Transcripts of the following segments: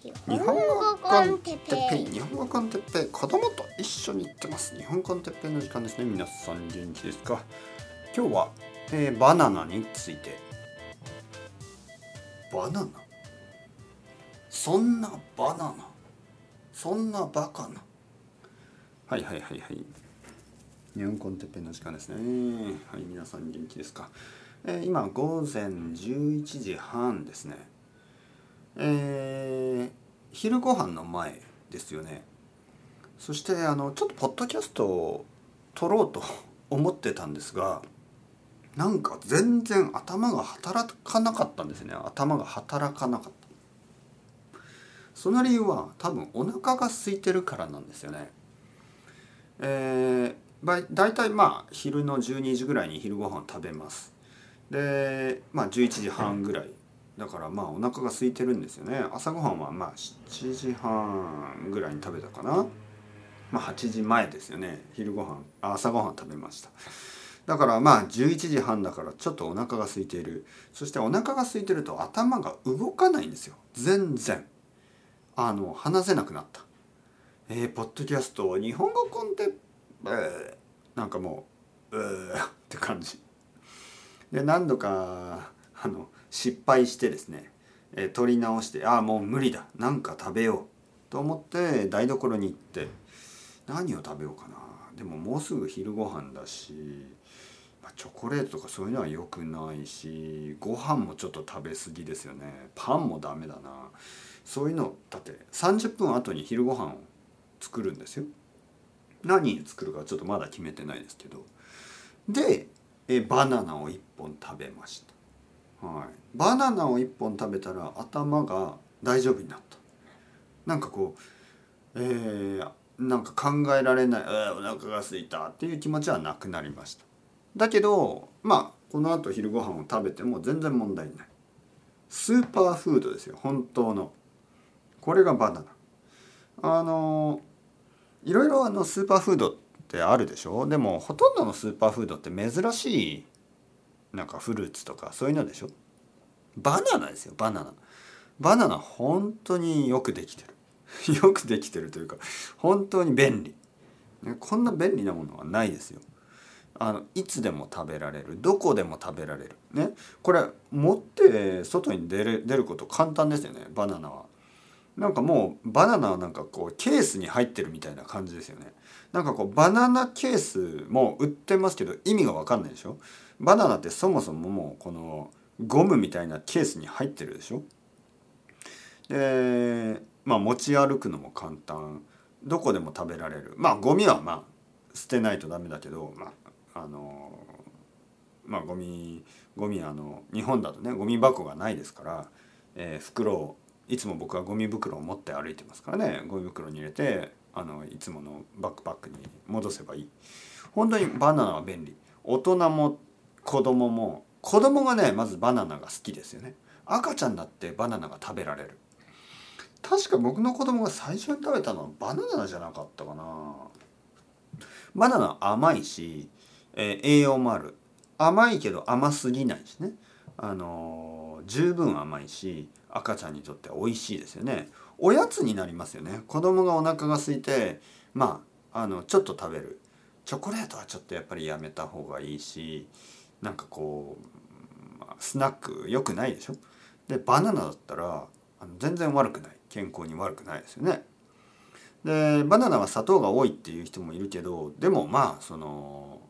日日本語コンテッペイ日本語コンテッペイ子供と一緒に行ってます。日本コンテッペイの時間ですね。皆さん元気ですか。今日は、えー、バナナについて。バナナ？そんなバナナ？そんなバカな？はいはいはいはい。日本コンテッペイの時間ですね。はい皆さん元気ですか、えー、今午前11時半ですねえー、昼ご飯の前ですよね。そしてあのちょっとポッドキャストを撮ろうと思ってたんですがなんか全然頭が働かなかったんですね。頭が働かなかった。その理由は多分お腹が空いてるからなんですよね。えー、大体まあ昼の12時ぐらいに昼ご飯食べます。でまあ11時半ぐらいだからまあお腹が空いてるんですよね。朝ごはんはまあ7時半ぐらいに食べたかな。まあ8時前ですよね。昼ご飯朝ごはん食べました。だからまあ11時半だからちょっとお腹が空いている。そしてお腹が空いてると頭が動かないんですよ。全然。あの話せなくなった。えー、ポッドキャスト日本語コンテンえー、なんかもううーって感じ。で何度かあの失敗してですね、えー、取り直してああもう無理だ何か食べようと思って台所に行って何を食べようかな。でももうすぐ昼ご飯だし、まあ、チョコレートとかそういうのは良くないしご飯もちょっと食べ過ぎですよね。パンもダメだな。そういうのだって30分後に昼ご飯を作るんですよ。何作るかちょっとまだ決めてないですけど。でえバナナを1本食べました。はい、バナナを1本食べたら頭が大丈夫になった。なんかこうえー、なんか考えられない、えー、お腹が空いたっていう気持ちはなくなりました。だけどまあこのあと昼ご飯を食べても全然問題ない。スーパーフードですよ本当の。これがバナナ。あのいろいろあのスーパーフードってあるでしょ？でもほとんどのスーパーフードって珍しいなんかフルーツとかそういうのでしょ？バナナですよバナナ。バナナ本当によくできてる。よくできてるというか本当に便利。こんな便利なものはないですよ。あのいつでも食べられる。どこでも食べられる。ね。これ持って外に出る出ること簡単ですよね。バナナは。なんかもうバナナはなんかこうケースに入ってるみたいな感じですよね。なんかこうバナナケースも売ってますけど意味が分かんないでしょ。バナナってそもそももうこのゴムみたいなケースに入ってるでしょ。でまあ持ち歩くのも簡単。どこでも食べられる。まあゴミはまあ捨てないとダメだけどまああのまあゴミゴミあの日本だとねゴミ箱がないですから、えー、袋をいつも僕はゴミ袋を持って歩いてますからね。ゴミ袋に入れてあのいつものバックパックに戻せばいい。本当にバナナは便利。大人も子供も子供がねまずバナナが好きですよね。赤ちゃんだってバナナが食べられる。確か僕の子供が最初に食べたのはバナナじゃなかったかな。バナナ甘いし、えー、栄養もある。甘いけど甘すぎないしね。あの、十分甘いし赤ちゃんにとっては美味しいですよね。おやつになりますよね。子供がお腹が空いてまああのちょっと食べる。チョコレートはちょっとやっぱりやめた方がいいしなんかこうスナック良くないでしょ？でバナナだったらあの全然悪くない。健康に悪くないですよね。でバナナは砂糖が多いっていう人もいるけどでもまあその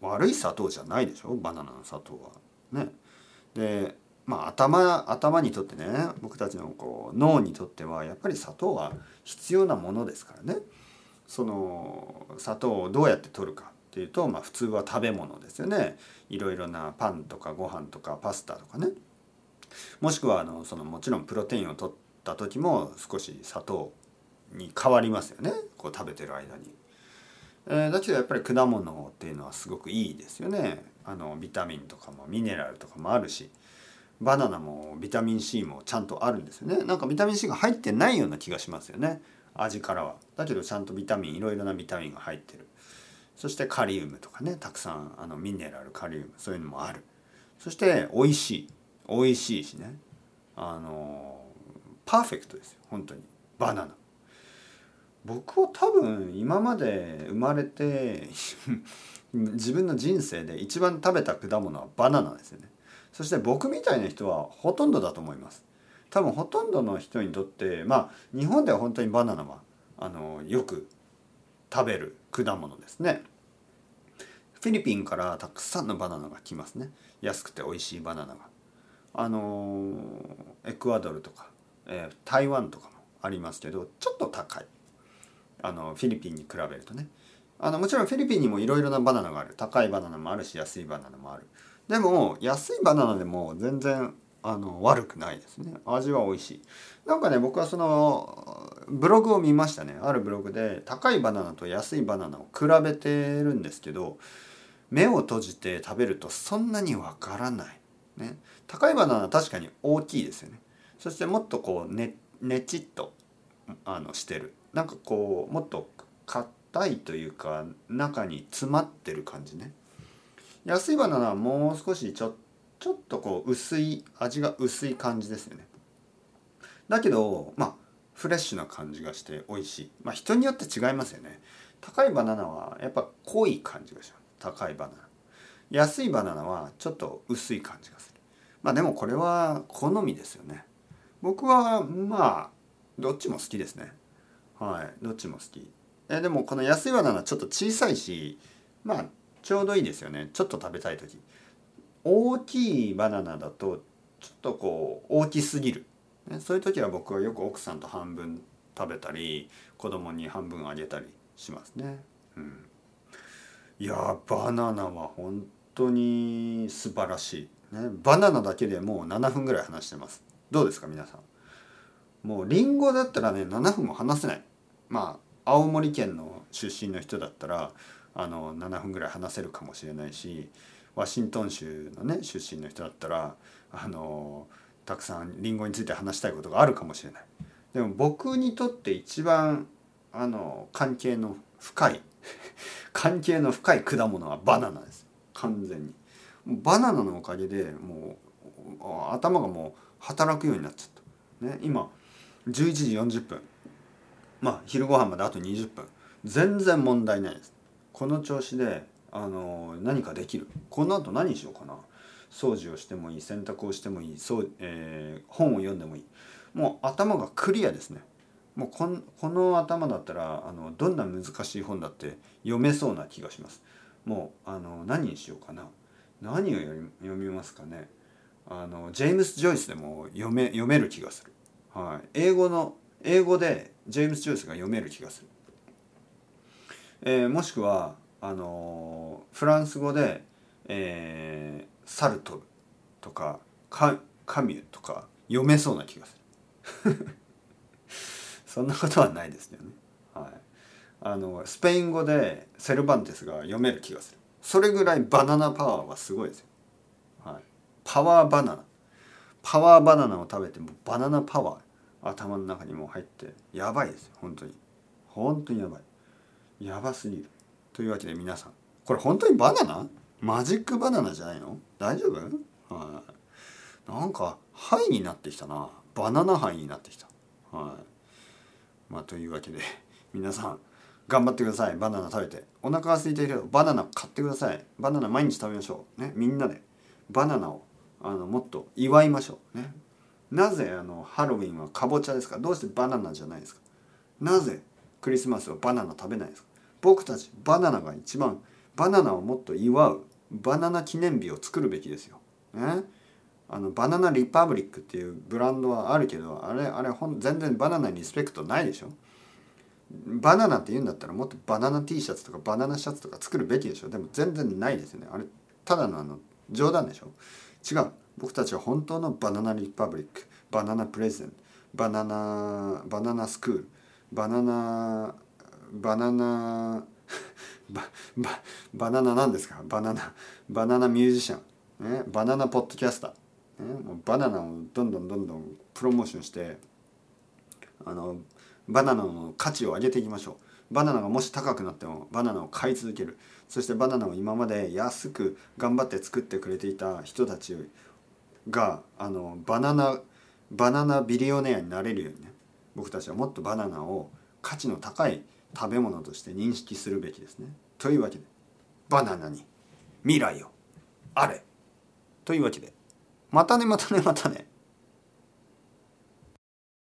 悪い砂糖じゃないでしょ？バナナの砂糖は。ね。でまあ頭頭にとってね僕たちのこう脳にとってはやっぱり砂糖は必要なものですからね。その砂糖をどうやって取るかっていうと、まあ、普通は食べ物ですよね。いろいろなパンとかご飯とかパスタとかね。もしくはあのそのもちろんプロテインを取った時も少し砂糖に変わりますよね。こう食べてる間に。えー、だけどやっぱり果物っていうのはすごくいいですよね。あのビタミンとかもミネラルとかもあるしバナナもビタミン C もちゃんとあるんですよね。なんかビタミン C が入ってないような気がしますよね。味からは。だけどちゃんとビタミンいろいろなビタミンが入ってる。そしてカリウムとかねたくさんあのミネラルカリウムそういうのもある。そして美味しい。美味しいしね。あのパーフェクトですよ。本当に。バナナ。僕は多分今まで生まれて自分の人生で一番食べた果物はバナナですよね。そして僕みたいな人はほとんどだと思います。多分ほとんどの人にとってまあ日本では本当にバナナはあのよく食べる果物ですね。フィリピンからたくさんのバナナが来ますね。安くて美味しいバナナが。あのエクアドルとか、えー、台湾とかもありますけどちょっと高い。あのフィリピンに比べるとね。あのもちろんフィリピンにもいろいろなバナナがある。高いバナナもあるし安いバナナもある。でも安いバナナでも全然あの悪くないですね。味は美味しい。なんかね僕はそのブログを見ましたね。あるブログで高いバナナと安いバナナを比べてるんですけど目を閉じて食べるとそんなにわからない、ね、高いバナナは確かに大きいですよね。そしてもっとこうねねちっとあのしてる。なんかこうもっと硬いというか中に詰まってる感じね。安いバナナはもう少しちょちょっとこう薄い味が薄い感じですよね。だけどまあフレッシュな感じがして美味しい。まあ人によって違いますよね。高いバナナはやっぱ濃い感じがします。高いバナナ。安いバナナはちょっと薄い感じがする。まあでもこれは好みですよね。僕はまあどっちも好きですね。はい。どっちも好き。えでもこの安いバナナちょっと小さいしまあちょうどいいですよね。ちょっと食べたい時。大きいバナナだとちょっとこう大きすぎる、ね、そういう時は僕はよく奥さんと半分食べたり子供に半分あげたりしますね。うん。いやバナナは本当に素晴らしい、ね、バナナだけでもう7分ぐらい話してます。どうですか皆さん。もうリンゴだったらね7分も話せない。まあ青森県の出身の人だったらあの7分ぐらい話せるかもしれないしワシントン州のね出身の人だったらあのたくさんリンゴについて話したいことがあるかもしれない。でも僕にとって一番あの関係の深い 関係の深い果物はバナナです。完全に。バナナのおかげでもう頭がもう働くようになっちゃった。ね今11時40分。まあ昼ご飯まであと20分。全然問題ないです。この調子であの何かできる。この後何しようかな。掃除をしてもいい。洗濯をしてもいい。そう、えー、本を読んでもいい。もう頭がクリアですね。もうこんこの頭だったらあのどんな難しい本だって読めそうな気がします。もうあの何にしようかな。何を読みますかね。あのジェームス・ジョイスでも読め読める気がする、はい、英語の英語でジェームス・ジョイスが読める気がする、えー、もしくはあのフランス語で、えー、サルトルとかカカミュとか読めそうな気がする そんなことはないですよね。はい、あのスペイン語でセルバンテスが読める気がする。それぐらいバナナパワーはすごいですよ。はい、パワーバナナ。パワーバナナを食べてもバナナパワー頭の中にも入ってやばいです本当に。本当にやばい。やばすぎるというわけで皆さん。これ本当にバナナ？マジックバナナじゃないの？大丈夫？はい。なんかハイになってきたな。バナナハイになってきた。はい。まあというわけで皆さん頑張ってください。バナナ食べて。お腹が空いているバナナ買ってください。バナナ毎日食べましょう。ね。みんなで。バナナをあのもっと祝いましょう。ね。なぜあのハロウィンはかぼちゃですか？どうしてバナナじゃないですか？なぜクリスマスはバナナ食べないですか？僕たちバナナが一番バナナをもっと祝うバナナ記念日を作るべきですよ。ね、あのバナナリパブリックっていうブランドはあるけどあれあれほん全然バナナにリスペクトないでしょ？バナナって言うんだったらもっとバナナ T シャツとかバナナシャツとか作るべきでしょ？でも全然ないですよね。あれただのあの冗談でしょ？違う。僕たちは本当のバナナリパブリックバナナプレゼンバナナバナナスクールバナナバナナ バババナナなんですか？バナナバナナミュージシャン、ね、バナナポッドキャスター、ね、もうバナナをどんどんどんどんプロモーションしてあのバナナの価値を上げていきましょう。バナナがもし高くなってもバナナを買い続ける。そしてバナナを今まで安く頑張って作ってくれていた人たちがあのバナナバナナビリオネアになれるようにね僕たちはもっとバナナを価値の高い食べ物として認識するべきですね。というわけでバナナに未来をあれというわけでまたねまたねまたね。